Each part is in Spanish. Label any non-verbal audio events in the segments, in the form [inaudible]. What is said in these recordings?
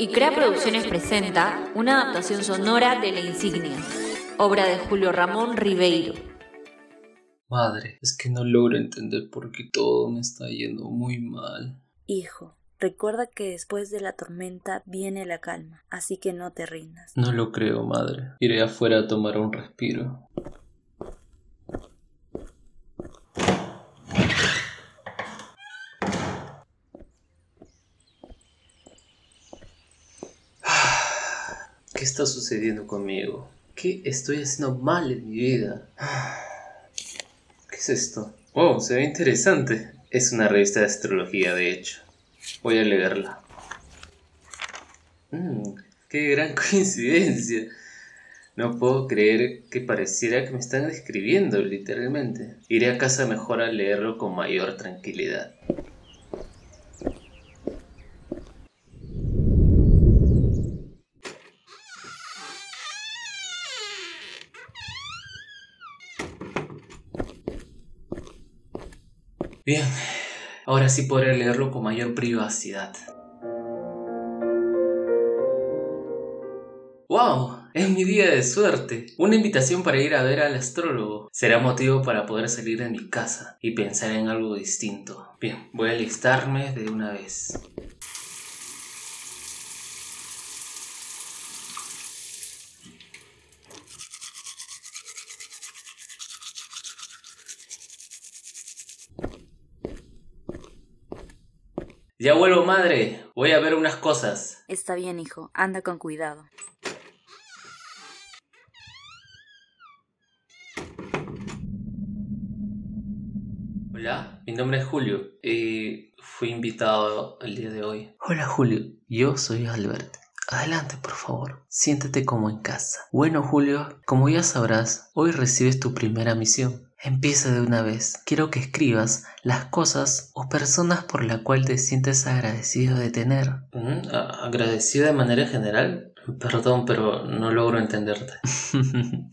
ICREA Producciones presenta una adaptación sonora de La Insignia, obra de Julio Ramón Ribeiro. Madre, es que no logro entender por qué todo me está yendo muy mal. Hijo, recuerda que después de la tormenta viene la calma, así que no te rindas. No lo creo, madre. Iré afuera a tomar un respiro. ¿Qué está sucediendo conmigo? ¿Qué estoy haciendo mal en mi vida? ¿Qué es esto? Oh, se ve interesante. Es una revista de astrología, de hecho. Voy a leerla. Mmm, qué gran [laughs] coincidencia. No puedo creer que pareciera que me están describiendo, literalmente. Iré a casa mejor a leerlo con mayor tranquilidad. Bien, ahora sí podré leerlo con mayor privacidad. ¡Wow! Es mi día de suerte. Una invitación para ir a ver al astrólogo. Será motivo para poder salir de mi casa y pensar en algo distinto. Bien, voy a alistarme de una vez. Ya vuelvo, madre. Voy a ver unas cosas. Está bien, hijo, anda con cuidado. Hola, mi nombre es Julio y fui invitado el día de hoy. Hola, Julio. Yo soy Albert. Adelante, por favor. Siéntate como en casa. Bueno, Julio, como ya sabrás, hoy recibes tu primera misión. Empieza de una vez. Quiero que escribas las cosas o personas por la cual te sientes agradecido de tener. Mm, ¿Agradecido de manera general? Perdón, pero no logro entenderte. [laughs]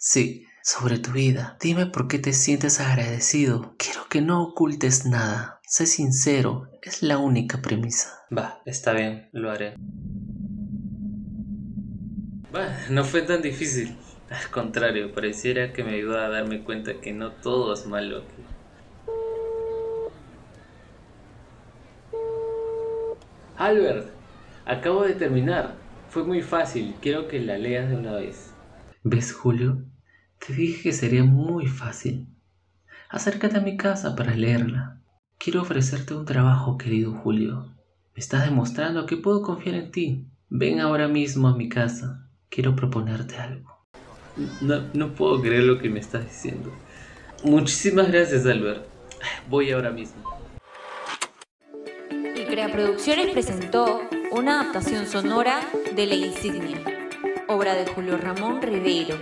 sí, sobre tu vida. Dime por qué te sientes agradecido. Quiero que no ocultes nada. Sé sincero, es la única premisa. Va, está bien, lo haré. Bueno, no fue tan difícil. Al contrario, pareciera que me ayuda a darme cuenta que no todo es malo aquí. Albert, acabo de terminar. Fue muy fácil, quiero que la leas de una vez. ¿Ves, Julio? Te dije que sería muy fácil. Acércate a mi casa para leerla. Quiero ofrecerte un trabajo, querido Julio. Me estás demostrando que puedo confiar en ti. Ven ahora mismo a mi casa. Quiero proponerte algo. No, puedo creer lo que me estás diciendo. Muchísimas gracias, Albert. Voy ahora mismo. Y Crea Producciones presentó una adaptación sonora de La Insignia, obra de Julio Ramón Ribeiro.